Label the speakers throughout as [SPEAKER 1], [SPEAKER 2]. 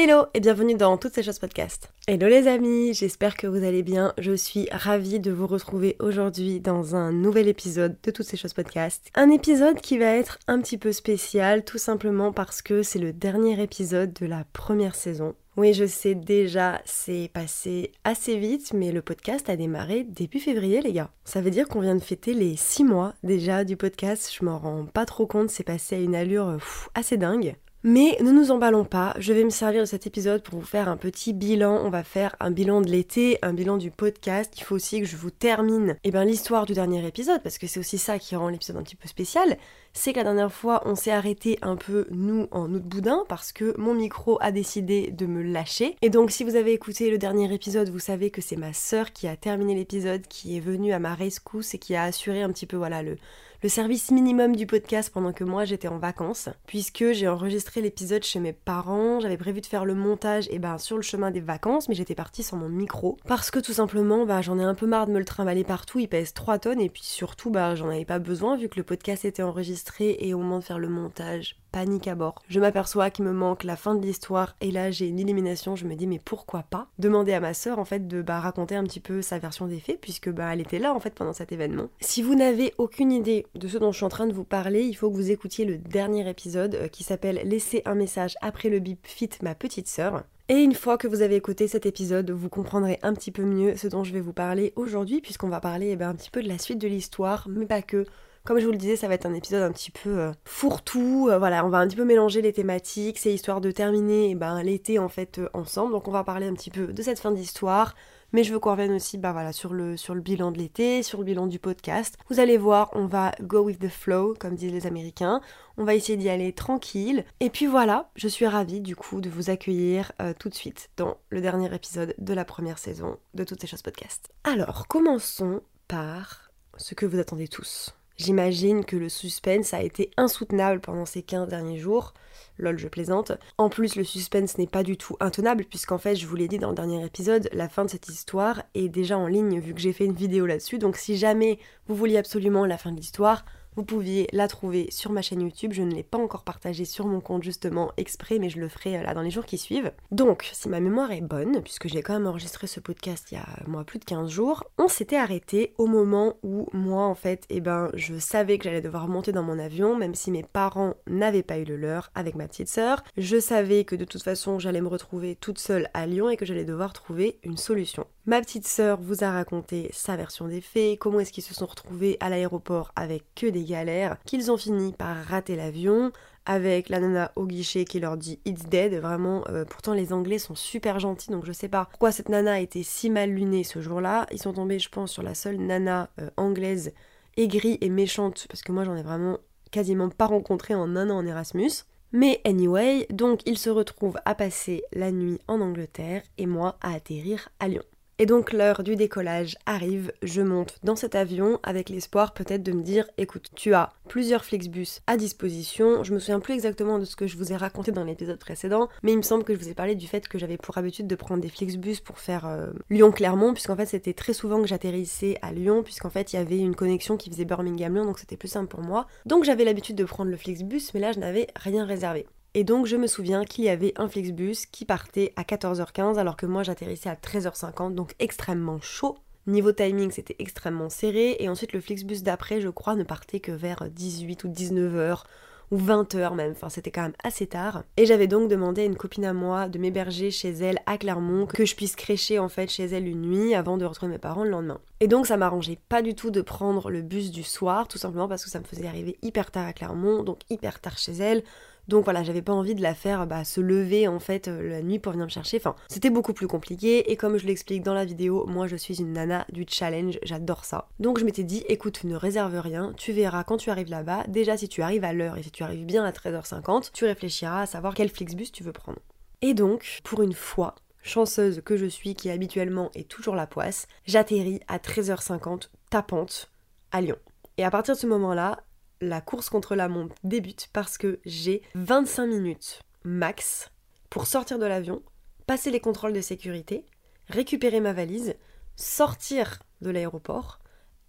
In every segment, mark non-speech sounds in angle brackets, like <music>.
[SPEAKER 1] Hello et bienvenue dans Toutes ces choses podcast. Hello les amis, j'espère que vous allez bien. Je suis ravie de vous retrouver aujourd'hui dans un nouvel épisode de Toutes ces choses podcast. Un épisode qui va être un petit peu spécial tout simplement parce que c'est le dernier épisode de la première saison. Oui, je sais déjà, c'est passé assez vite, mais le podcast a démarré début février, les gars. Ça veut dire qu'on vient de fêter les 6 mois déjà du podcast. Je m'en rends pas trop compte, c'est passé à une allure assez dingue. Mais ne nous emballons pas, je vais me servir de cet épisode pour vous faire un petit bilan. On va faire un bilan de l'été, un bilan du podcast. Il faut aussi que je vous termine eh ben, l'histoire du dernier épisode, parce que c'est aussi ça qui rend l'épisode un petit peu spécial. C'est que la dernière fois, on s'est arrêté un peu, nous, en août boudin, parce que mon micro a décidé de me lâcher. Et donc, si vous avez écouté le dernier épisode, vous savez que c'est ma sœur qui a terminé l'épisode, qui est venue à ma rescousse et qui a assuré un petit peu, voilà, le, le service minimum du podcast pendant que moi j'étais en vacances, puisque j'ai enregistré l'épisode chez mes parents, j'avais prévu de faire le montage et ben sur le chemin des vacances, mais j'étais partie sans mon micro, parce que tout simplement bah, j'en ai un peu marre de me le trimballer partout, il pèse 3 tonnes, et puis surtout bah, j'en avais pas besoin vu que le podcast était enregistré et au moment de faire le montage, panique à bord. Je m'aperçois qu'il me manque la fin de l'histoire et là j'ai une illumination, je me dis mais pourquoi pas demander à ma sœur en fait de bah, raconter un petit peu sa version des faits puisque bah elle était là en fait pendant cet événement. Si vous n'avez aucune idée de ce dont je suis en train de vous parler, il faut que vous écoutiez le dernier épisode euh, qui s'appelle Laisser un message après le bip fit ma petite sœur. Et une fois que vous avez écouté cet épisode, vous comprendrez un petit peu mieux ce dont je vais vous parler aujourd'hui, puisqu'on va parler eh ben, un petit peu de la suite de l'histoire, mais pas que. Comme je vous le disais, ça va être un épisode un petit peu euh, fourre-tout. Euh, voilà, on va un petit peu mélanger les thématiques. C'est histoire de terminer eh ben, l'été en fait euh, ensemble. Donc on va parler un petit peu de cette fin d'histoire. Mais je veux qu'on revienne aussi bah, voilà, sur, le, sur le bilan de l'été, sur le bilan du podcast. Vous allez voir, on va go with the flow, comme disent les Américains. On va essayer d'y aller tranquille. Et puis voilà, je suis ravie du coup de vous accueillir tout de suite dans le dernier épisode de la première saison de Toutes ces choses podcast. Alors, commençons par ce que vous attendez tous. J'imagine que le suspense a été insoutenable pendant ces 15 derniers jours. Lol, je plaisante. En plus, le suspense n'est pas du tout intenable, puisqu'en fait, je vous l'ai dit dans le dernier épisode, la fin de cette histoire est déjà en ligne vu que j'ai fait une vidéo là-dessus. Donc, si jamais vous vouliez absolument la fin de l'histoire, vous pouviez la trouver sur ma chaîne YouTube. Je ne l'ai pas encore partagée sur mon compte justement exprès, mais je le ferai là dans les jours qui suivent. Donc, si ma mémoire est bonne, puisque j'ai quand même enregistré ce podcast il y a moi plus de 15 jours, on s'était arrêté au moment où moi en fait, eh ben, je savais que j'allais devoir monter dans mon avion, même si mes parents n'avaient pas eu le leur avec ma petite sœur. Je savais que de toute façon j'allais me retrouver toute seule à Lyon et que j'allais devoir trouver une solution. Ma petite sœur vous a raconté sa version des faits, comment est-ce qu'ils se sont retrouvés à l'aéroport avec que des galères, qu'ils ont fini par rater l'avion, avec la nana au guichet qui leur dit It's dead. Vraiment, euh, pourtant les Anglais sont super gentils, donc je sais pas pourquoi cette nana été si mal lunée ce jour-là. Ils sont tombés, je pense, sur la seule nana euh, anglaise aigrie et méchante, parce que moi j'en ai vraiment quasiment pas rencontré en un an en Erasmus. Mais anyway, donc ils se retrouvent à passer la nuit en Angleterre et moi à atterrir à Lyon. Et donc l'heure du décollage arrive, je monte dans cet avion avec l'espoir peut-être de me dire écoute, tu as plusieurs Flixbus à disposition. Je me souviens plus exactement de ce que je vous ai raconté dans l'épisode précédent, mais il me semble que je vous ai parlé du fait que j'avais pour habitude de prendre des Flixbus pour faire euh, Lyon-Clermont, puisqu'en fait c'était très souvent que j'atterrissais à Lyon, puisqu'en fait il y avait une connexion qui faisait Birmingham-Lyon, donc c'était plus simple pour moi. Donc j'avais l'habitude de prendre le Flixbus, mais là je n'avais rien réservé. Et donc je me souviens qu'il y avait un Flixbus qui partait à 14h15 alors que moi j'atterrissais à 13h50, donc extrêmement chaud. Niveau timing, c'était extrêmement serré. Et ensuite, le Flixbus d'après, je crois, ne partait que vers 18 ou 19h ou 20h même. Enfin, c'était quand même assez tard. Et j'avais donc demandé à une copine à moi de m'héberger chez elle à Clermont, que je puisse crécher en fait chez elle une nuit avant de retrouver mes parents le lendemain. Et donc, ça m'arrangeait pas du tout de prendre le bus du soir, tout simplement parce que ça me faisait arriver hyper tard à Clermont, donc hyper tard chez elle. Donc voilà, j'avais pas envie de la faire bah, se lever en fait euh, la nuit pour venir me chercher. Enfin, c'était beaucoup plus compliqué et comme je l'explique dans la vidéo, moi je suis une nana du challenge, j'adore ça. Donc je m'étais dit, écoute, ne réserve rien, tu verras quand tu arrives là-bas. Déjà, si tu arrives à l'heure et si tu arrives bien à 13h50, tu réfléchiras à savoir quel Flixbus tu veux prendre. Et donc, pour une fois, chanceuse que je suis qui habituellement est toujours la poisse, j'atterris à 13h50 tapante à Lyon. Et à partir de ce moment-là, la course contre la montre débute parce que j'ai 25 minutes max pour sortir de l'avion, passer les contrôles de sécurité, récupérer ma valise, sortir de l'aéroport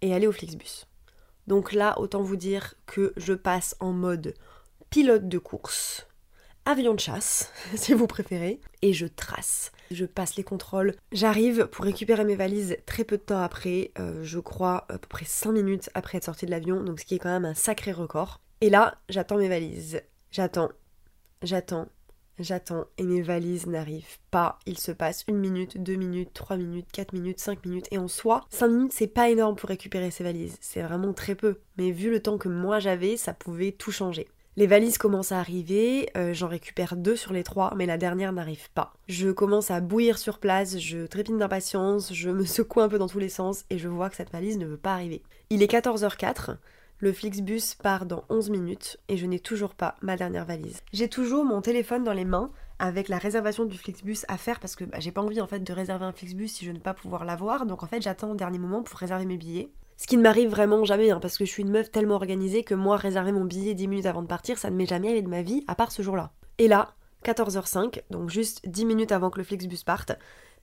[SPEAKER 1] et aller au Flixbus. Donc là, autant vous dire que je passe en mode pilote de course, avion de chasse, <laughs> si vous préférez, et je trace. Je passe les contrôles. J'arrive pour récupérer mes valises très peu de temps après, euh, je crois à peu près 5 minutes après être sortie de l'avion, donc ce qui est quand même un sacré record. Et là, j'attends mes valises. J'attends, j'attends, j'attends, et mes valises n'arrivent pas. Il se passe une minute, deux minutes, trois minutes, quatre minutes, cinq minutes, et en soi, cinq minutes c'est pas énorme pour récupérer ces valises. C'est vraiment très peu. Mais vu le temps que moi j'avais, ça pouvait tout changer. Les valises commencent à arriver, euh, j'en récupère deux sur les trois, mais la dernière n'arrive pas. Je commence à bouillir sur place, je trépine d'impatience, je me secoue un peu dans tous les sens et je vois que cette valise ne veut pas arriver. Il est 14h04, le Flixbus part dans 11 minutes et je n'ai toujours pas ma dernière valise. J'ai toujours mon téléphone dans les mains avec la réservation du Flixbus à faire parce que bah, j'ai pas envie en fait de réserver un Flixbus si je ne vais pas pouvoir l'avoir. Donc en fait j'attends au dernier moment pour réserver mes billets. Ce qui ne m'arrive vraiment jamais, hein, parce que je suis une meuf tellement organisée que moi, réserver mon billet 10 minutes avant de partir, ça ne m'est jamais arrivé de ma vie, à part ce jour-là. Et là, 14h05, donc juste 10 minutes avant que le Flixbus parte,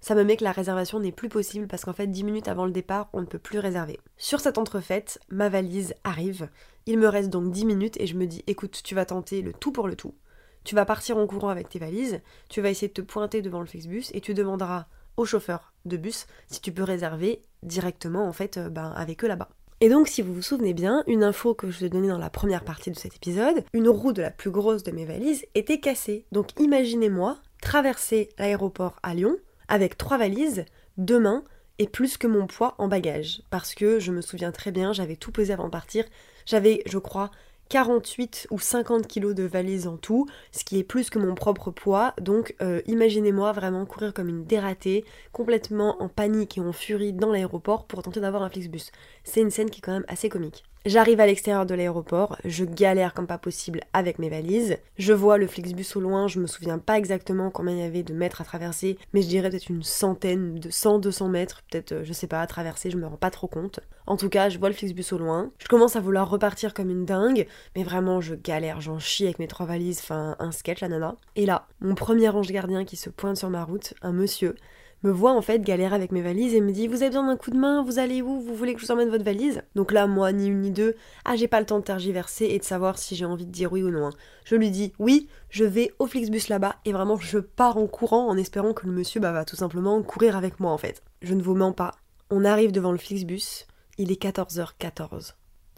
[SPEAKER 1] ça me met que la réservation n'est plus possible parce qu'en fait 10 minutes avant le départ, on ne peut plus réserver. Sur cette entrefaite, ma valise arrive. Il me reste donc 10 minutes et je me dis écoute, tu vas tenter le tout pour le tout. Tu vas partir en courant avec tes valises, tu vas essayer de te pointer devant le Flixbus et tu demanderas au chauffeur de bus si tu peux réserver directement en fait ben, avec eux là-bas. Et donc, si vous vous souvenez bien, une info que je vous ai donnée dans la première partie de cet épisode, une roue de la plus grosse de mes valises était cassée. Donc, imaginez-moi traverser l'aéroport à Lyon avec trois valises, deux mains et plus que mon poids en bagage. Parce que je me souviens très bien, j'avais tout pesé avant de partir. J'avais, je crois, 48 ou 50 kilos de valise en tout, ce qui est plus que mon propre poids. Donc euh, imaginez-moi vraiment courir comme une dératée, complètement en panique et en furie dans l'aéroport pour tenter d'avoir un Flixbus. C'est une scène qui est quand même assez comique. J'arrive à l'extérieur de l'aéroport, je galère comme pas possible avec mes valises. Je vois le Flixbus au loin, je me souviens pas exactement combien il y avait de mètres à traverser, mais je dirais peut-être une centaine, de 100-200 mètres, peut-être, euh, je sais pas, à traverser, je me rends pas trop compte. En tout cas, je vois le Flixbus au loin. Je commence à vouloir repartir comme une dingue, mais vraiment, je galère, j'en chie avec mes trois valises, enfin, un sketch, la nana. Et là, mon premier ange gardien qui se pointe sur ma route, un monsieur, me voit en fait galérer avec mes valises et me dit Vous avez besoin d'un coup de main Vous allez où Vous voulez que je vous emmène votre valise? Donc là, moi, ni une ni deux, ah, j'ai pas le temps de tergiverser et de savoir si j'ai envie de dire oui ou non. Hein. Je lui dis Oui, je vais au Flixbus là-bas et vraiment, je pars en courant en espérant que le monsieur bah, va tout simplement courir avec moi en fait. Je ne vous mens pas. On arrive devant le Flixbus, il est 14h14.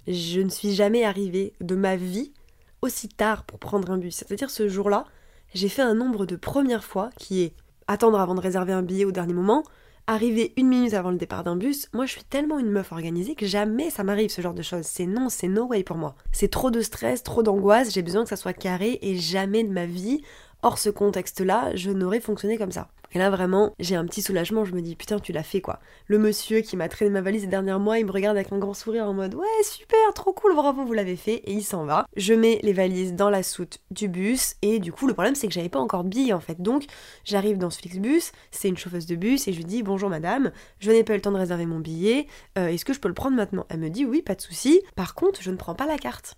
[SPEAKER 1] Je ne suis jamais arrivée de ma vie aussi tard pour prendre un bus. C'est-à-dire ce jour-là, j'ai fait un nombre de premières fois qui est attendre avant de réserver un billet au dernier moment, arriver une minute avant le départ d'un bus, moi je suis tellement une meuf organisée que jamais ça m'arrive ce genre de choses. C'est non, c'est no way pour moi. C'est trop de stress, trop d'angoisse, j'ai besoin que ça soit carré et jamais de ma vie, hors ce contexte-là, je n'aurais fonctionné comme ça. Et là vraiment, j'ai un petit soulagement, je me dis putain tu l'as fait quoi. Le monsieur qui m'a traîné ma valise les derniers mois, il me regarde avec un grand sourire en mode ouais super, trop cool, bravo, vous l'avez fait, et il s'en va. Je mets les valises dans la soute du bus, et du coup le problème c'est que j'avais pas encore de billets en fait. Donc j'arrive dans ce Flixbus, c'est une chauffeuse de bus, et je lui dis bonjour madame, je n'ai pas eu le temps de réserver mon billet, euh, est-ce que je peux le prendre maintenant? Elle me dit oui, pas de souci, par contre je ne prends pas la carte.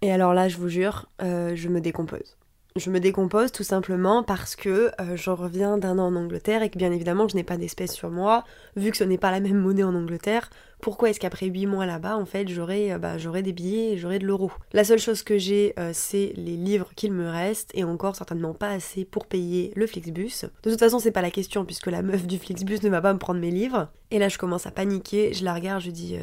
[SPEAKER 1] Et alors là, je vous jure, euh, je me décompose je me décompose tout simplement parce que euh, je reviens d'un an en Angleterre et que bien évidemment je n'ai pas d'espèces sur moi, vu que ce n'est pas la même monnaie en Angleterre, pourquoi est-ce qu'après 8 mois là-bas, en fait, j'aurai euh, bah, des billets et j'aurai de l'euro? La seule chose que j'ai, euh, c'est les livres qu'il me reste, et encore certainement pas assez pour payer le Flixbus. De toute façon, c'est pas la question, puisque la meuf du Flixbus ne va pas me prendre mes livres. Et là, je commence à paniquer, je la regarde, je dis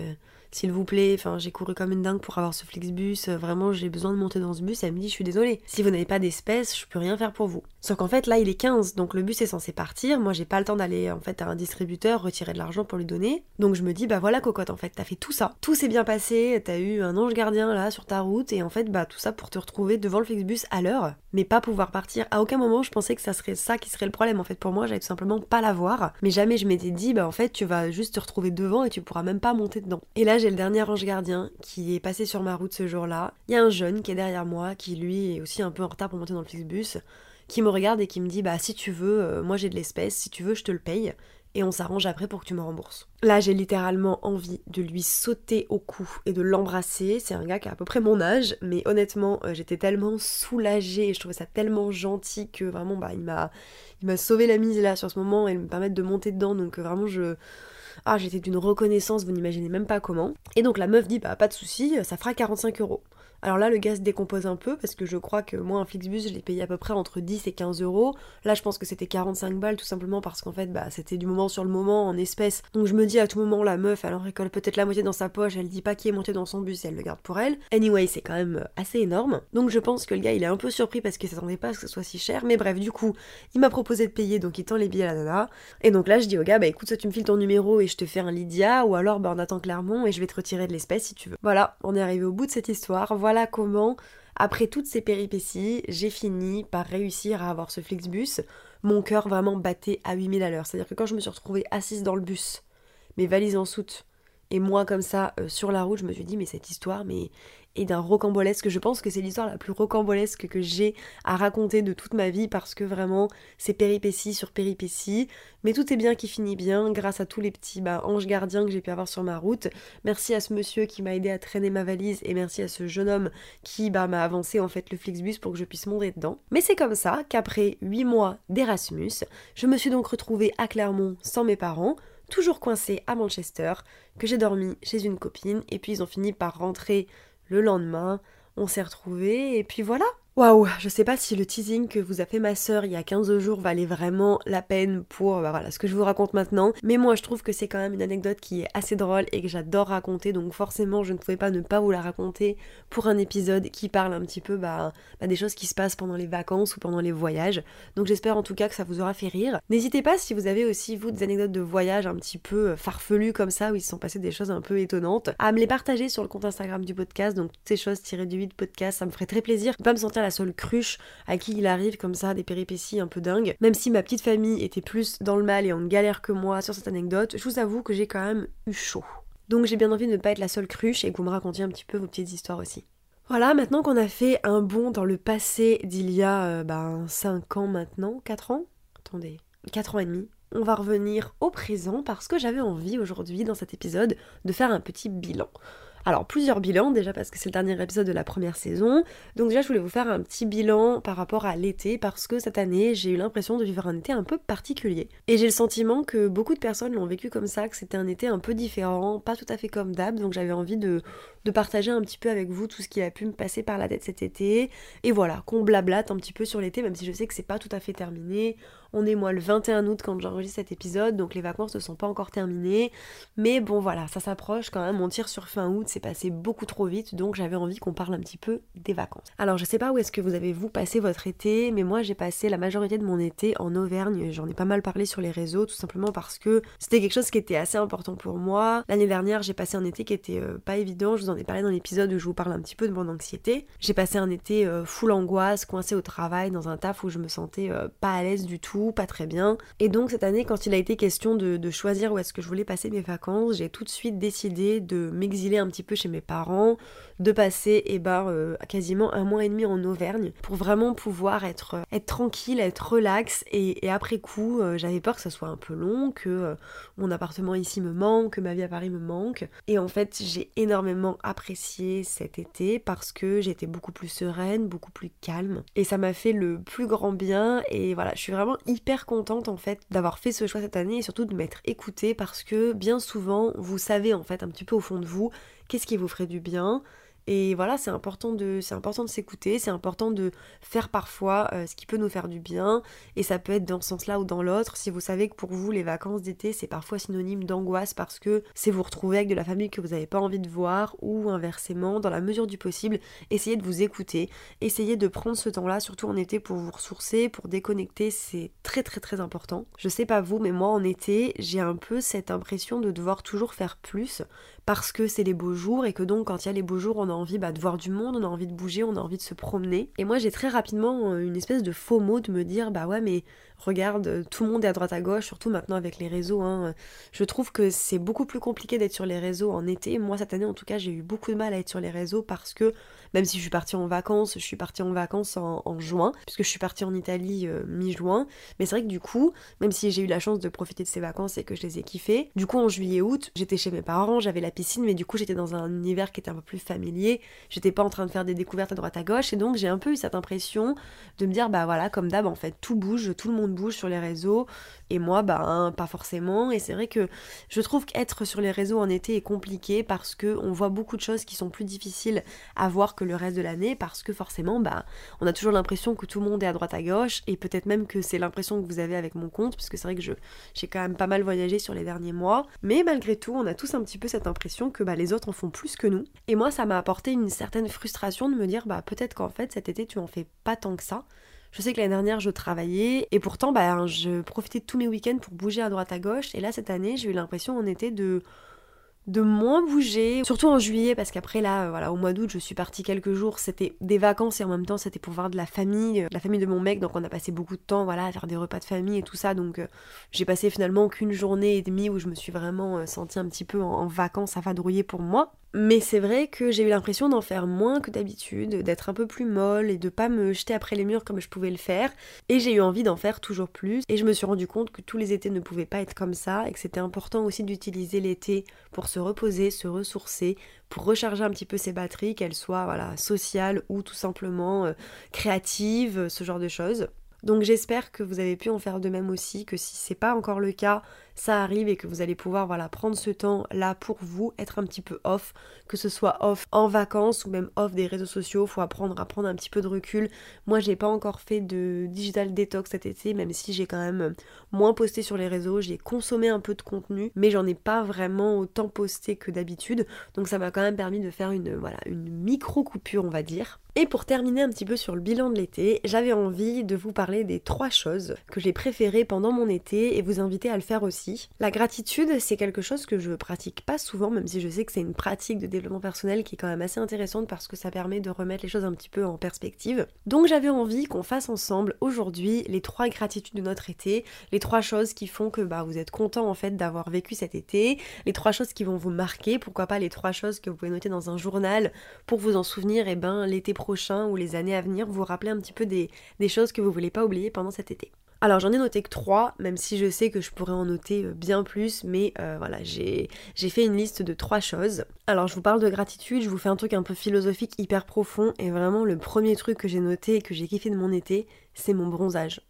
[SPEAKER 1] s'il vous plaît, enfin j'ai couru comme une dingue pour avoir ce Flixbus, euh, vraiment j'ai besoin de monter dans ce bus, elle me dit je suis désolée, si vous n'avez pas d'espèces, je peux rien faire pour vous. Sauf qu'en fait là il est 15, donc le bus est censé partir, moi j'ai pas le temps d'aller en fait à un distributeur retirer de l'argent pour lui donner, donc je me dis bah voilà cocotte en fait, t'as fait tout ça, tout s'est bien passé, t'as eu un ange gardien là sur ta route, et en fait bah tout ça pour te retrouver devant le Flixbus à l'heure, mais pas pouvoir partir. À aucun moment je pensais que ça serait ça qui serait le problème en fait pour moi, j'allais tout simplement pas l'avoir, mais jamais je m'étais dit bah en fait tu vas juste te retrouver devant et tu pourras même pas monter dedans. Et là j'ai le dernier ange gardien qui est passé sur ma route ce jour-là. Il y a un jeune qui est derrière moi, qui lui est aussi un peu en retard pour monter dans le Flixbus, qui me regarde et qui me dit Bah, si tu veux, euh, moi j'ai de l'espèce, si tu veux, je te le paye. et on s'arrange après pour que tu me rembourses. Là, j'ai littéralement envie de lui sauter au cou et de l'embrasser. C'est un gars qui a à peu près mon âge, mais honnêtement, euh, j'étais tellement soulagée et je trouvais ça tellement gentil que vraiment, bah, il m'a, sauvé la mise là sur ce moment et me permettre de monter dedans. Donc euh, vraiment, je, ah, j'étais d'une reconnaissance, vous n'imaginez même pas comment. Et donc la meuf dit, bah pas de souci, ça fera 45 euros. Alors là, le gaz décompose un peu parce que je crois que moi, un Flixbus, je l'ai payé à peu près entre 10 et 15 euros. Là, je pense que c'était 45 balles tout simplement parce qu'en fait, bah, c'était du moment sur le moment en espèces. Donc je me dis à tout moment, la meuf, elle en récolte peut-être la moitié dans sa poche, elle dit pas qui est monté dans son bus et elle le garde pour elle. Anyway, c'est quand même euh, assez énorme. Donc je pense que le gars, il est un peu surpris parce qu'il s'attendait pas à ce que ce soit si cher. Mais bref, du coup, il m'a proposé de payer, donc il tend les billets à la nana. Et donc là, je dis au gars, bah écoute, soit tu me files ton numéro et je te fais un Lydia, ou alors bah on attend Clermont et je vais te retirer de l'espèce si tu veux. Voilà, on est arrivé au bout de cette histoire. Voilà comment après toutes ces péripéties, j'ai fini par réussir à avoir ce Flixbus. Mon cœur vraiment battait à 8000 à l'heure. C'est-à-dire que quand je me suis retrouvée assise dans le bus, mes valises en soute, et moi comme ça euh, sur la route, je me suis dit mais cette histoire, mais et d'un rocambolesque. Je pense que c'est l'histoire la plus rocambolesque que j'ai à raconter de toute ma vie parce que vraiment c'est péripéties sur péripéties. Mais tout est bien qui finit bien grâce à tous les petits bah, anges gardiens que j'ai pu avoir sur ma route. Merci à ce monsieur qui m'a aidé à traîner ma valise et merci à ce jeune homme qui bah, m'a avancé en fait le Flixbus pour que je puisse monter dedans. Mais c'est comme ça qu'après 8 mois d'Erasmus, je me suis donc retrouvée à Clermont sans mes parents toujours coincée à Manchester, que j'ai dormi chez une copine, et puis ils ont fini par rentrer le lendemain, on s'est retrouvés et puis voilà. Waouh, je sais pas si le teasing que vous a fait ma sœur il y a 15 jours valait vraiment la peine pour bah voilà, ce que je vous raconte maintenant, mais moi je trouve que c'est quand même une anecdote qui est assez drôle et que j'adore raconter, donc forcément je ne pouvais pas ne pas vous la raconter pour un épisode qui parle un petit peu bah, bah, des choses qui se passent pendant les vacances ou pendant les voyages. Donc j'espère en tout cas que ça vous aura fait rire. N'hésitez pas si vous avez aussi vous des anecdotes de voyage un petit peu euh, farfelues comme ça où il se sont passées des choses un peu étonnantes, à me les partager sur le compte Instagram du podcast, donc toutes ces choses tirées du 8 podcast, ça me ferait très plaisir me sentir la seule cruche à qui il arrive comme ça des péripéties un peu dingues. Même si ma petite famille était plus dans le mal et en galère que moi sur cette anecdote, je vous avoue que j'ai quand même eu chaud. Donc j'ai bien envie de ne pas être la seule cruche et que vous me racontiez un petit peu vos petites histoires aussi. Voilà, maintenant qu'on a fait un bond dans le passé d'il y a euh, ben, 5 ans maintenant, 4 ans Attendez, 4 ans et demi. On va revenir au présent parce que j'avais envie aujourd'hui dans cet épisode de faire un petit bilan. Alors plusieurs bilans déjà parce que c'est le dernier épisode de la première saison. Donc déjà je voulais vous faire un petit bilan par rapport à l'été parce que cette année j'ai eu l'impression de vivre un été un peu particulier. Et j'ai le sentiment que beaucoup de personnes l'ont vécu comme ça, que c'était un été un peu différent, pas tout à fait comme d'hab. Donc j'avais envie de, de partager un petit peu avec vous tout ce qui a pu me passer par la tête cet été. Et voilà, qu'on blablate un petit peu sur l'été, même si je sais que c'est pas tout à fait terminé. On est moi le 21 août quand j'enregistre cet épisode, donc les vacances ne sont pas encore terminées. Mais bon voilà, ça s'approche quand même, on tire sur fin août, c'est passé beaucoup trop vite, donc j'avais envie qu'on parle un petit peu des vacances. Alors je sais pas où est-ce que vous avez vous passé votre été, mais moi j'ai passé la majorité de mon été en Auvergne, j'en ai pas mal parlé sur les réseaux, tout simplement parce que c'était quelque chose qui était assez important pour moi. L'année dernière j'ai passé un été qui était euh, pas évident, je vous en ai parlé dans l'épisode où je vous parle un petit peu de mon anxiété. J'ai passé un été euh, full angoisse, coincé au travail, dans un taf où je me sentais euh, pas à l'aise du tout, pas très bien. Et donc cette année, quand il a été question de, choisir où est-ce que je voulais passer mes vacances, j'ai tout de suite décidé de m'exiler un petit peu chez mes parents, de passer et eh ben, euh, quasiment un mois et demi en Auvergne pour vraiment pouvoir être, être tranquille, être relax. Et, après coup, j'avais peur que ça soit un peu long, que mon appartement ici me manque, que ma vie à Paris me manque. Et en fait, j'ai énormément apprécié cet été parce que j'étais beaucoup plus sereine, beaucoup plus calme. Et ça m'a fait le plus grand bien. Et voilà, je suis vraiment hyper contente en fait d'avoir fait ce choix cette année et surtout de m'être écoutée parce que bien souvent, vous savez en fait un petit peu au fond de vous qu'est-ce qui vous ferait du bien et voilà, c'est important de, c'est important de s'écouter, c'est important de faire parfois euh, ce qui peut nous faire du bien, et ça peut être dans ce sens-là ou dans l'autre. Si vous savez que pour vous les vacances d'été c'est parfois synonyme d'angoisse parce que c'est vous retrouver avec de la famille que vous n'avez pas envie de voir, ou inversement, dans la mesure du possible, essayez de vous écouter, essayez de prendre ce temps-là, surtout en été pour vous ressourcer, pour déconnecter, c'est très très très important. Je sais pas vous, mais moi en été j'ai un peu cette impression de devoir toujours faire plus parce que c'est les beaux jours et que donc quand il y a les beaux jours on a envie bah, de voir du monde, on a envie de bouger, on a envie de se promener. Et moi j'ai très rapidement euh, une espèce de faux mot de me dire bah ouais mais regarde, euh, tout le monde est à droite à gauche, surtout maintenant avec les réseaux. Hein. Je trouve que c'est beaucoup plus compliqué d'être sur les réseaux en été. Moi cette année en tout cas j'ai eu beaucoup de mal à être sur les réseaux parce que même si je suis partie en vacances, je suis partie en vacances en, juin, puisque je suis partie en Italie euh, mi-juin. Mais c'est vrai que du coup, même si j'ai eu la chance de profiter de ces vacances et que je les ai kiffées, du coup en juillet-août, j'étais chez mes parents, j'avais la piscine, mais du coup j'étais dans un univers qui était un peu plus familier. J'étais pas en train de faire des découvertes à droite à gauche, et donc j'ai un peu eu cette impression de me dire, bah voilà, comme d'hab, en fait, tout bouge, tout le monde bouge sur les réseaux, et moi, bah pas forcément. Et c'est vrai que je trouve qu'être sur les réseaux en été est compliqué parce que on voit beaucoup de choses qui sont plus difficiles à voir que le reste de l'année, parce que forcément, bah, on a toujours l'impression que tout le monde est à droite à gauche, et peut-être même que c'est l'impression que vous avez avec mon compte, parce que c'est vrai que je, j'ai quand même pas mal voyagé sur les derniers mois. Mais malgré tout, on a tous un petit peu cette impression que bah, les autres en font plus que nous. Et moi, ça m'a apporté une certaine frustration de me dire, bah peut-être qu'en fait cet été tu en fais pas tant que ça. Je sais que l'année dernière, je travaillais et pourtant, bah, je profitais de tous mes week-ends pour bouger à droite à gauche. Et là, cette année, j'ai eu l'impression en été de de moins bouger, surtout en juillet parce qu'après là, voilà, au mois d'août, je suis partie quelques jours, c'était des vacances et en même temps c'était pour voir de la famille, euh, la famille de mon mec, donc on a passé beaucoup de temps, voilà, à faire des repas de famille et tout ça, donc euh, j'ai passé finalement qu'une journée et demie où je me suis vraiment euh, sentie un petit peu en vacances à vadrouiller pour moi. Mais c'est vrai que j'ai eu l'impression d'en faire moins que d'habitude, d'être un peu plus molle et de pas me jeter après les murs comme je pouvais le faire. Et j'ai eu envie d'en faire toujours plus. Et je me suis rendu compte que tous les étés ne pouvaient pas être comme ça et que c'était important aussi d'utiliser l'été pour se reposer, se ressourcer, pour recharger un petit peu ses batteries, qu'elles soient voilà, sociales ou tout simplement euh, créatives, ce genre de choses. Donc j'espère que vous avez pu en faire de même aussi, que si c'est pas encore le cas, ça arrive et que vous allez pouvoir voilà prendre ce temps là pour vous, être un petit peu off, que ce soit off en vacances ou même off des réseaux sociaux, faut apprendre à prendre un petit peu de recul. Moi j'ai pas encore fait de digital detox cet été, même si j'ai quand même moins posté sur les réseaux, j'ai consommé un peu de contenu, mais j'en ai pas vraiment autant posté que d'habitude, donc ça m'a quand même permis de faire une voilà une micro coupure on va dire. Et pour terminer un petit peu sur le bilan de l'été, j'avais envie de vous parler des trois choses que j'ai préférées pendant mon été et vous inviter à le faire aussi la gratitude, c'est quelque chose que je pratique pas souvent, même si je sais que c'est une pratique de développement personnel qui est quand même assez intéressante parce que ça permet de remettre les choses un petit peu en perspective. Donc j'avais envie qu'on fasse ensemble aujourd'hui les trois gratitudes de notre été, les trois choses qui font que bah, vous êtes content en fait d'avoir vécu cet été, les trois choses qui vont vous marquer, pourquoi pas les trois choses que vous pouvez noter dans un journal pour vous en souvenir et eh ben l'été prochain ou les années à venir, vous rappeler un petit peu des, des choses que vous voulez pas oublier pendant cet été. Alors j'en ai noté que 3, même si je sais que je pourrais en noter euh, bien plus, mais euh, voilà, j'ai fait une liste de 3 choses. Alors je vous parle de gratitude, je vous fais un truc un peu philosophique, hyper profond, et vraiment le premier truc que j'ai noté et que j'ai kiffé de mon été, c'est mon bronzage.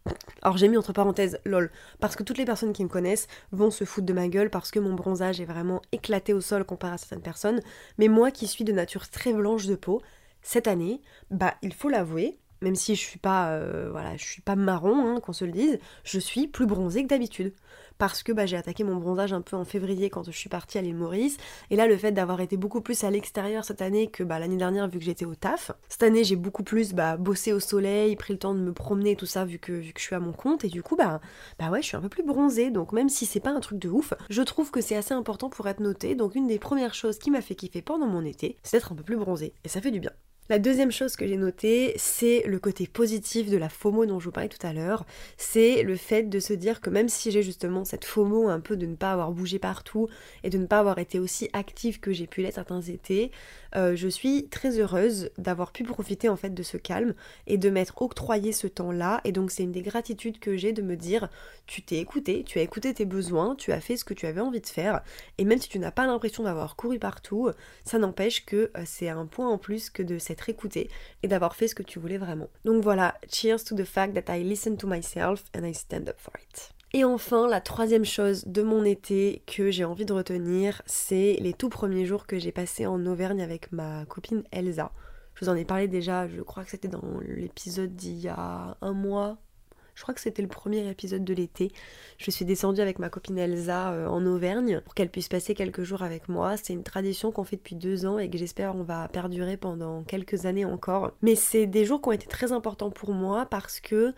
[SPEAKER 1] Alors j'ai mis entre parenthèses lol, parce que toutes les personnes qui me connaissent vont se foutre de ma gueule parce que mon bronzage est vraiment éclaté au sol comparé à certaines personnes, mais moi qui suis de nature très blanche de peau, cette année, bah il faut l'avouer, même si je suis pas euh, voilà je suis pas marron hein, qu'on se le dise je suis plus bronzée que d'habitude. Parce que bah, j'ai attaqué mon bronzage un peu en février quand je suis partie à l'île Maurice. Et là le fait d'avoir été beaucoup plus à l'extérieur cette année que bah, l'année dernière vu que j'étais au taf. Cette année j'ai beaucoup plus bah, bossé au soleil pris le temps de me promener tout ça vu que, je suis à mon compte. Et du coup bah, bah ouais je suis un peu plus bronzée. Donc même si c'est pas un truc de ouf je trouve que c'est assez important pour être noté. Donc une des premières choses qui m'a fait kiffer pendant mon été c'est d'être un peu plus bronzée. Et ça fait du bien la deuxième chose que j'ai notée, c'est le côté positif de la FOMO dont je vous parlais tout à l'heure. C'est le fait de se dire que même si j'ai justement cette FOMO un peu de ne pas avoir bougé partout et de ne pas avoir été aussi active que j'ai pu l'être certains étés, euh, je suis très heureuse d'avoir pu profiter en fait de ce calme et de m'être octroyé ce temps-là. Et donc c'est une des gratitudes que j'ai de me dire tu t'es écouté, tu as écouté tes besoins, tu as fait ce que tu avais envie de faire. Et même si tu n'as pas l'impression d'avoir couru partout, ça n'empêche que euh, c'est un point en plus que de cette écouté et d'avoir fait ce que tu voulais vraiment. Donc voilà, cheers to the fact that I listen to myself and I stand up for it. Et enfin, la troisième chose de mon été que j'ai envie de retenir, c'est les tout premiers jours que j'ai passés en Auvergne avec ma copine Elsa. Je vous en ai parlé déjà, je crois que c'était dans l'épisode d'il y a un mois, Je crois que c'était le premier épisode de l'été. Je suis descendue avec ma copine Elsa euh, en Auvergne pour qu'elle puisse passer quelques jours avec moi. C'est une tradition qu'on fait depuis deux ans et que j'espère on va perdurer pendant quelques années encore. Mais c'est des jours qui ont été très importants pour moi parce que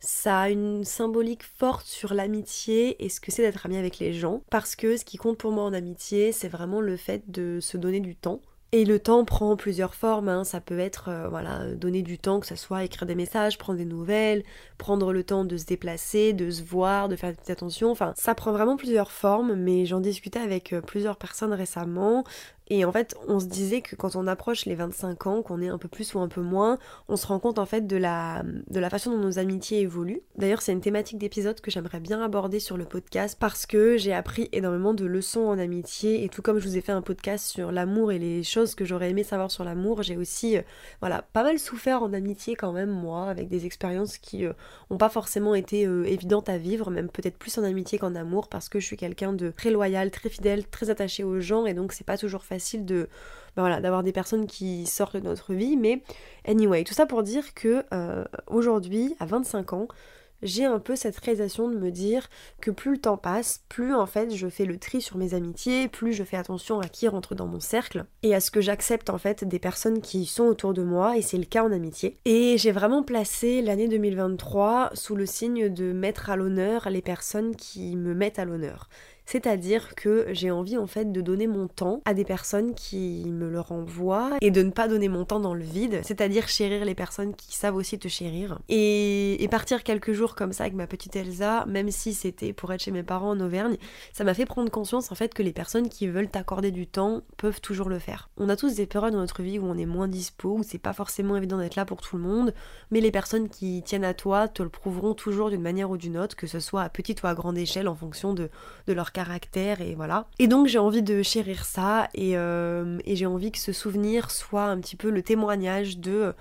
[SPEAKER 1] ça a une symbolique forte sur l'amitié et ce que c'est d'être ami avec les gens. Parce que ce qui compte pour moi en amitié, c'est vraiment le fait de se donner du temps. Et le temps prend plusieurs formes, hein. ça peut être euh, voilà, donner du temps, que ce soit écrire des messages, prendre des nouvelles, prendre le temps de se déplacer, de se voir, de faire des petites attentions, enfin ça prend vraiment plusieurs formes, mais j'en discutais avec euh, plusieurs personnes récemment, et en fait, on se disait que quand on approche les 25 ans, qu'on est un peu plus ou un peu moins, on se rend compte en fait de la, de la façon dont nos amitiés évoluent. D'ailleurs, c'est une thématique d'épisode que j'aimerais bien aborder sur le podcast parce que j'ai appris énormément de leçons en amitié et tout comme je vous ai fait un podcast sur l'amour et les choses que j'aurais aimé savoir sur l'amour, j'ai aussi euh, voilà, pas mal souffert en amitié quand même moi avec des expériences qui euh, ont pas forcément été euh, évidentes à vivre, même peut-être plus en amitié qu'en amour parce que je suis quelqu'un de très loyal, très fidèle, très attaché aux gens et donc c'est pas toujours facile facile de ben voilà, d'avoir des personnes qui sortent de notre vie. Mais anyway, tout ça pour dire que euh, aujourd'hui, à 25 ans, j'ai un peu cette réalisation de me dire que plus le temps passe, plus en fait je fais le tri sur mes amitiés, plus je fais attention à qui rentre dans mon cercle et à ce que j'accepte en fait des personnes qui sont autour de moi et c'est le cas en amitié. Et j'ai vraiment placé l'année 2023 sous le signe de mettre à l'honneur les personnes qui me mettent à l'honneur. C'est-à-dire que j'ai envie en fait de donner mon temps à des personnes qui me le renvoient et de ne pas donner mon temps dans le vide, c'est-à-dire chérir les personnes qui savent aussi te chérir. Et, partir quelques jours comme ça avec ma petite Elsa, même si c'était pour être chez mes parents en Auvergne, ça m'a fait prendre conscience en fait que les personnes qui veulent t'accorder du temps peuvent toujours le faire. On a tous des périodes dans notre vie où on est moins dispo, où c'est pas forcément évident d'être là pour tout le monde, mais les personnes qui tiennent à toi te le prouveront toujours d'une manière ou d'une autre, que ce soit à petite ou à grande échelle en fonction de, de leur caractère et voilà. Et donc j'ai envie de chérir ça euh, et, j'ai envie que ce souvenir soit un petit peu le témoignage de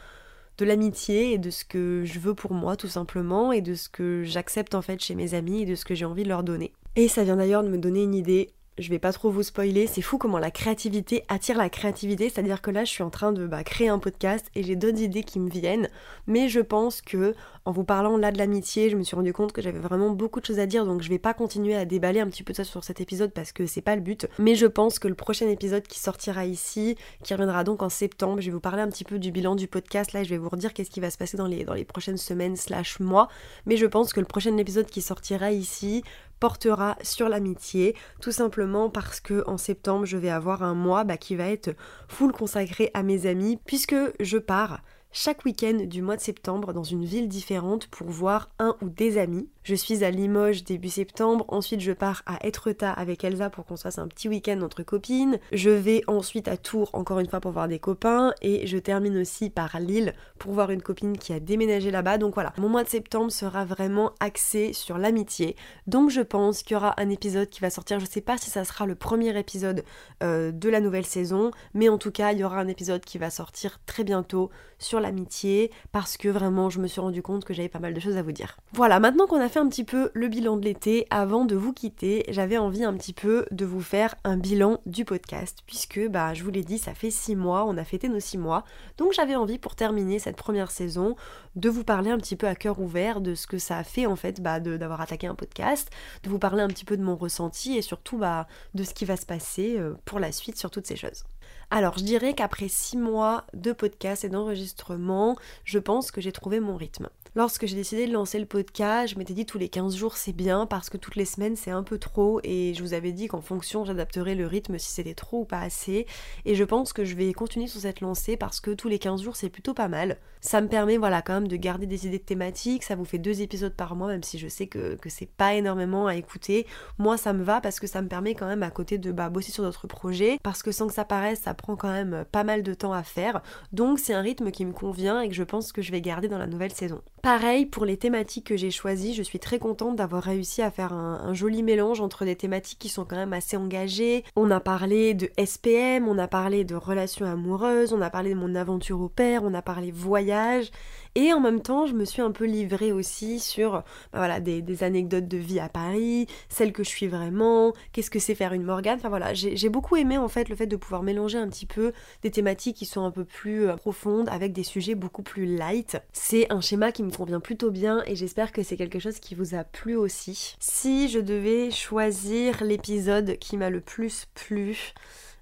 [SPEAKER 1] de l'amitié et de ce que je veux pour moi tout simplement et de ce que j'accepte en fait chez mes amis et de ce que j'ai envie de leur donner. Et ça vient d'ailleurs de me donner une idée je vais pas trop vous spoiler, c'est fou comment la créativité attire la créativité, c'est-à-dire que là je suis en train de bah, créer un podcast et j'ai d'autres idées qui me viennent, mais je pense que en vous parlant là de l'amitié, je me suis rendu compte que j'avais vraiment beaucoup de choses à dire, donc je vais pas continuer à déballer un petit peu ça sur cet épisode parce que c'est pas le but, mais je pense que le prochain épisode qui sortira ici, qui reviendra donc en septembre, je vais vous parler un petit peu du bilan du podcast, là je vais vous redire qu'est-ce qui va se passer dans les, dans les prochaines semaines slash mois, mais je pense que le prochain épisode qui sortira ici portera sur l'amitié, tout simplement parce que en septembre je vais avoir un mois bah, qui va être full consacré à mes amis puisque je pars chaque week-end du mois de septembre dans une ville différente pour voir un ou des amis. Je suis à Limoges début septembre, ensuite je pars à Etretat avec Elsa pour qu'on se fasse un petit week-end entre copines. Je vais ensuite à Tours encore une fois pour voir des copains et je termine aussi par Lille pour voir une copine qui a déménagé là-bas. Donc voilà, mon mois de septembre sera vraiment axé sur l'amitié. Donc je pense qu'il y aura un épisode qui va sortir. Je sais pas si ça sera le premier épisode euh, de la nouvelle saison, mais en tout cas il y aura un épisode qui va sortir très bientôt sur l'amitié parce que vraiment je me suis rendu compte que j'avais pas mal de choses à vous dire. Voilà, maintenant qu'on a fait un petit peu le bilan de l'été, avant de vous quitter, j'avais envie un petit peu de vous faire un bilan du podcast, puisque bah je vous l'ai dit, ça fait six mois, on a fêté nos six mois, donc j'avais envie pour terminer cette première saison de vous parler un petit peu à cœur ouvert de ce que ça a fait en fait bah, d'avoir attaqué un podcast, de vous parler un petit peu de mon ressenti et surtout bah, de ce qui va se passer euh, pour la suite sur toutes ces choses. Alors, je dirais qu'après six mois de podcast et d'enregistrement, je pense que j'ai trouvé mon rythme. Lorsque j'ai décidé de lancer le podcast, je m'étais dit tous les 15 jours c'est bien parce que toutes les semaines c'est un peu trop et je vous avais dit qu'en fonction j'adapterais le rythme si c'était trop ou pas assez et je pense que je vais continuer sur cette lancée parce que tous les 15 jours c'est plutôt pas mal. Ça me permet voilà quand même de garder des idées de thématiques, ça vous fait deux épisodes par mois même si je sais que, c'est pas énormément à écouter. Moi ça me va parce que ça me permet quand même à côté de bah, bosser sur d'autres projets parce que sans que ça paraisse ça prend quand même pas mal de temps à faire donc c'est un rythme qui me convient et que je pense que je vais garder dans la nouvelle saison. Pareil pour les thématiques que j'ai choisies, je suis très contente d'avoir réussi à faire un, joli mélange entre des thématiques qui sont quand même assez engagées. On a parlé de SPM, on a parlé de relations amoureuses, on a parlé de mon aventure au père, on a parlé voyage. Et en même temps, je me suis un peu livrée aussi sur bah voilà, des, anecdotes de vie à Paris, celles que je suis vraiment, qu'est-ce que c'est faire une Morgane. Enfin voilà, j'ai beaucoup aimé en fait le fait de pouvoir mélanger un petit peu des thématiques qui sont un peu plus euh, profondes avec des sujets beaucoup plus light. C'est un schéma qui me convient plutôt bien et j'espère que c'est quelque chose qui vous a plu aussi. Si je devais choisir l'épisode qui m'a le plus plu,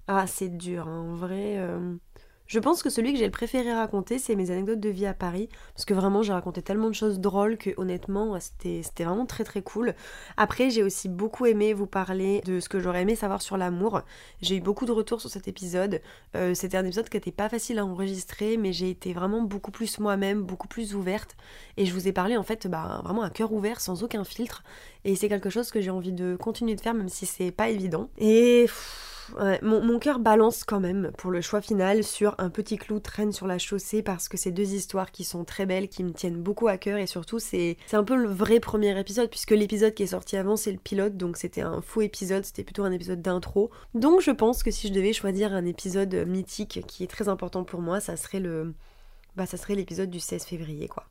[SPEAKER 1] ah c'est dur hein. en vrai. Euh, je pense que celui que j'ai le préféré raconter, c'est mes anecdotes de vie à Paris. Parce que vraiment, j'ai raconté tellement de choses drôles que honnêtement, c'était vraiment très très cool. Après, j'ai aussi beaucoup aimé vous parler de ce que j'aurais aimé savoir sur l'amour. J'ai eu beaucoup de retours sur cet épisode. Euh, c'était un épisode qui n'était pas facile à enregistrer, mais j'ai été vraiment beaucoup plus moi-même, beaucoup plus ouverte. Et je vous ai parlé en fait bah, vraiment à cœur ouvert, sans aucun filtre. Et c'est quelque chose que j'ai envie de continuer de faire, même si c'est pas évident. Et mon, cœur balance quand même pour le choix final sur Un petit clou traîne sur la chaussée parce que c'est deux histoires qui sont très belles, qui me tiennent beaucoup à cœur et surtout c'est un peu le vrai premier épisode puisque l'épisode qui est sorti avant c'est le pilote donc c'était un faux épisode, c'était plutôt un épisode d'intro. Donc je pense que si je devais choisir un épisode mythique qui est très important pour moi, ça serait le bah ça serait l'épisode du 16 février quoi.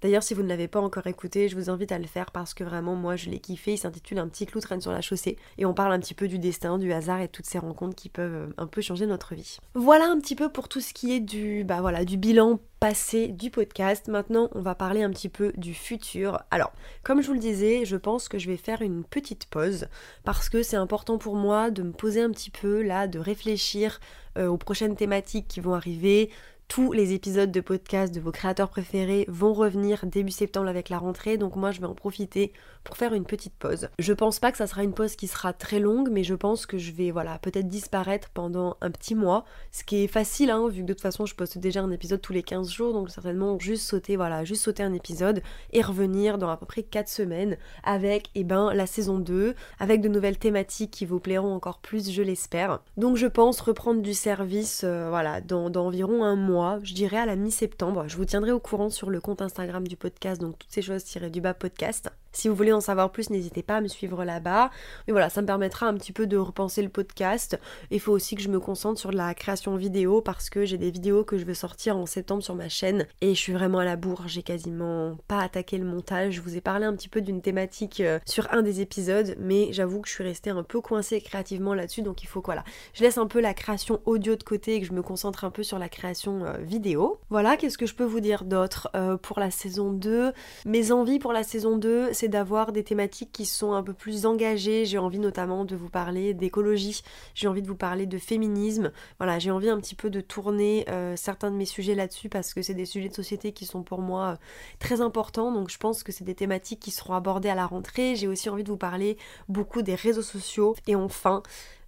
[SPEAKER 1] D'ailleurs, si vous ne l'avez pas encore écouté, je vous invite à le faire parce que vraiment, moi, je l'ai kiffé. Il s'intitule Un petit clou traîne sur la chaussée et on parle un petit peu du destin, du hasard et toutes ces rencontres qui peuvent euh, un peu changer notre vie. Voilà un petit peu pour tout ce qui est du, bah voilà, du bilan passé du podcast. Maintenant, on va parler un petit peu du futur. Alors, comme je vous le disais, je pense que je vais faire une petite pause parce que c'est important pour moi de me poser un petit peu là, de réfléchir euh, aux prochaines thématiques qui vont arriver tous les épisodes de podcast de vos créateurs préférés vont revenir début septembre avec la rentrée, donc moi je vais en profiter pour faire une petite pause. Je pense pas que ça sera une pause qui sera très longue, mais je pense que je vais voilà peut-être disparaître pendant un petit mois, ce qui est facile hein, vu que de toute façon je poste déjà un épisode tous les 15 jours, donc certainement juste sauter voilà juste sauter un épisode et revenir dans à peu près 4 semaines avec eh ben la saison 2, avec de nouvelles thématiques qui vous plairont encore plus, je l'espère. Donc je pense reprendre du service euh, voilà dans environ un mois, je dirais à la mi-septembre. Je vous tiendrai au courant sur le compte Instagram du podcast, donc toutes ces choses tirées du bas podcast. Si vous voulez en savoir plus, n'hésitez pas à me suivre là-bas. Mais voilà, ça me permettra un petit peu de repenser le podcast. Il faut aussi que je me concentre sur la création vidéo parce que j'ai des vidéos que je veux sortir en septembre sur ma chaîne et je suis vraiment à la bourre. J'ai quasiment pas attaqué le montage. Je vous ai parlé un petit peu d'une thématique euh, sur un des épisodes, mais j'avoue que je suis restée un peu coincée créativement là-dessus. Donc il faut que voilà, je laisse un peu la création audio de côté et que je me concentre un peu sur la création euh, vidéo. Voilà, qu'est-ce que je peux vous dire d'autre euh, pour la saison 2 Mes envies pour la saison 2, c'est d'avoir des thématiques qui sont un peu plus engagées. J'ai envie notamment de vous parler d'écologie, j'ai envie de vous parler de féminisme. Voilà, j'ai envie un petit peu de tourner euh, certains de mes sujets là-dessus parce que c'est des sujets de société qui sont pour moi euh, très importants. Donc je pense que c'est des thématiques qui seront abordées à la rentrée. J'ai aussi envie de vous parler beaucoup des réseaux sociaux. Et enfin,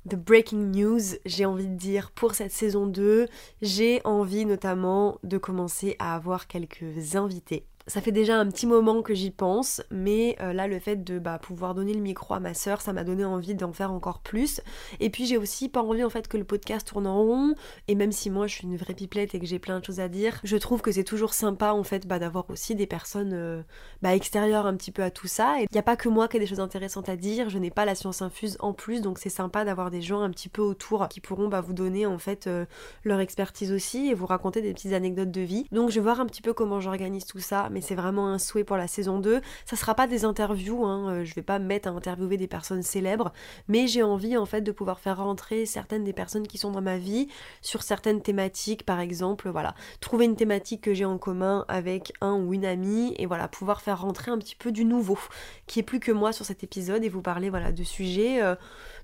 [SPEAKER 1] The Breaking News, j'ai envie de dire, pour cette saison 2. J'ai envie notamment de commencer à avoir quelques invités ça fait déjà un petit moment que j'y pense, mais euh, là le fait de bah, pouvoir donner le micro à ma soeur, ça m'a donné envie d'en faire encore plus. Et puis j'ai aussi pas envie en fait que le podcast tourne en rond, et même si moi je suis une vraie pipelette et que j'ai plein de choses à dire, je trouve que c'est toujours sympa en fait bah, d'avoir aussi des personnes euh, bah, extérieures un petit peu à tout ça. Et il n'y a pas que moi qui ai des choses intéressantes à dire, je n'ai pas la science infuse en plus, donc c'est sympa d'avoir des gens un petit peu autour qui pourront vous donner en fait euh, leur expertise aussi et vous raconter des petites anecdotes de vie. Donc je vais voir un petit peu comment j'organise tout ça, c'est vraiment un souhait pour la saison 2. Ça sera pas des interviews, hein, euh, je vais pas me mettre à interviewer des personnes célèbres, mais j'ai envie en fait de pouvoir faire rentrer certaines des personnes qui sont dans ma vie sur certaines thématiques, par exemple, voilà, trouver une thématique que j'ai en commun avec un ou une amie et voilà, pouvoir faire rentrer un petit peu du nouveau, qui est plus que moi sur cet épisode et vous parler voilà de sujets. Euh,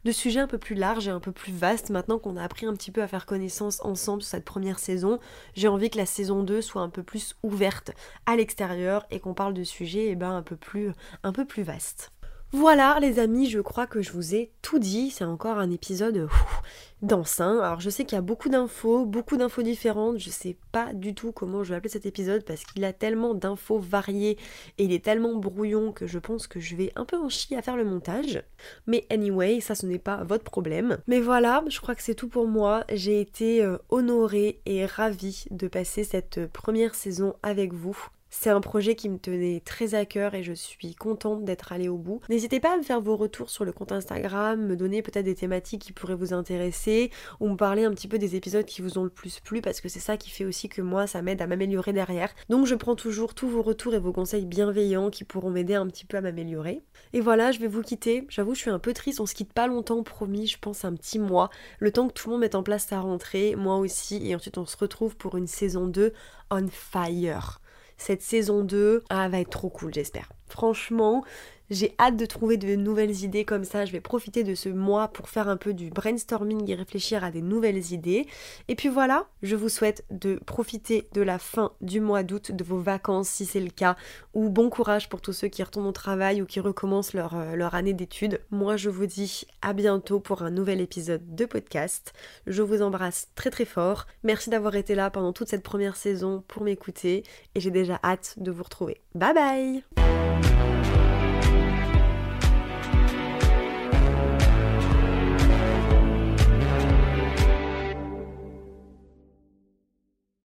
[SPEAKER 1] de sujets un peu plus larges et un peu plus vastes. Maintenant qu'on a appris un petit peu à faire connaissance ensemble sur cette première saison, j'ai envie que la saison 2 soit un peu plus ouverte à l'extérieur et qu'on parle de sujets eh ben, un, peu plus, un peu plus vastes. Voilà les amis, je crois que je vous ai tout dit. C'est encore un épisode dense. Alors je sais qu'il y a beaucoup d'infos, beaucoup d'infos différentes. Je sais pas du tout comment je vais appeler cet épisode parce qu'il a tellement d'infos variées et il est tellement brouillon que je pense que je vais un peu en chier à faire le montage. Mais anyway, ça ce n'est pas votre problème. Mais voilà, je crois que c'est tout pour moi. J'ai été euh, honorée et ravie de passer cette première saison avec vous. C'est un projet qui me tenait très à cœur et je suis contente d'être allée au bout. N'hésitez pas à me faire vos retours sur le compte Instagram, me donner peut-être des thématiques qui pourraient vous intéresser ou me parler un petit peu des épisodes qui vous ont le plus plu parce que c'est ça qui fait aussi que moi ça m'aide à m'améliorer derrière. Donc je prends toujours tous vos retours et vos conseils bienveillants qui pourront m'aider un petit peu à m'améliorer. Et voilà, je vais vous quitter. J'avoue, je suis un peu triste, on se quitte pas longtemps, promis, je pense un petit mois. Le temps que tout le monde mette en place sa rentrée, moi aussi, et ensuite on se retrouve pour une saison 2 on fire. Cette saison 2 ah, va être trop cool, j'espère. Franchement, j'ai hâte de trouver de nouvelles idées comme ça. Je vais profiter de ce mois pour faire un peu du brainstorming et réfléchir à des nouvelles idées. Et puis voilà, je vous souhaite de profiter de la fin du mois d'août, de vos vacances si c'est le cas, ou bon courage pour tous ceux qui retournent au travail ou qui recommencent leur, euh, leur année d'études. Moi, je vous dis à bientôt pour un nouvel épisode de podcast. Je vous embrasse très très fort. Merci d'avoir été là pendant toute cette première saison pour m'écouter et j'ai déjà hâte de vous retrouver. Bye bye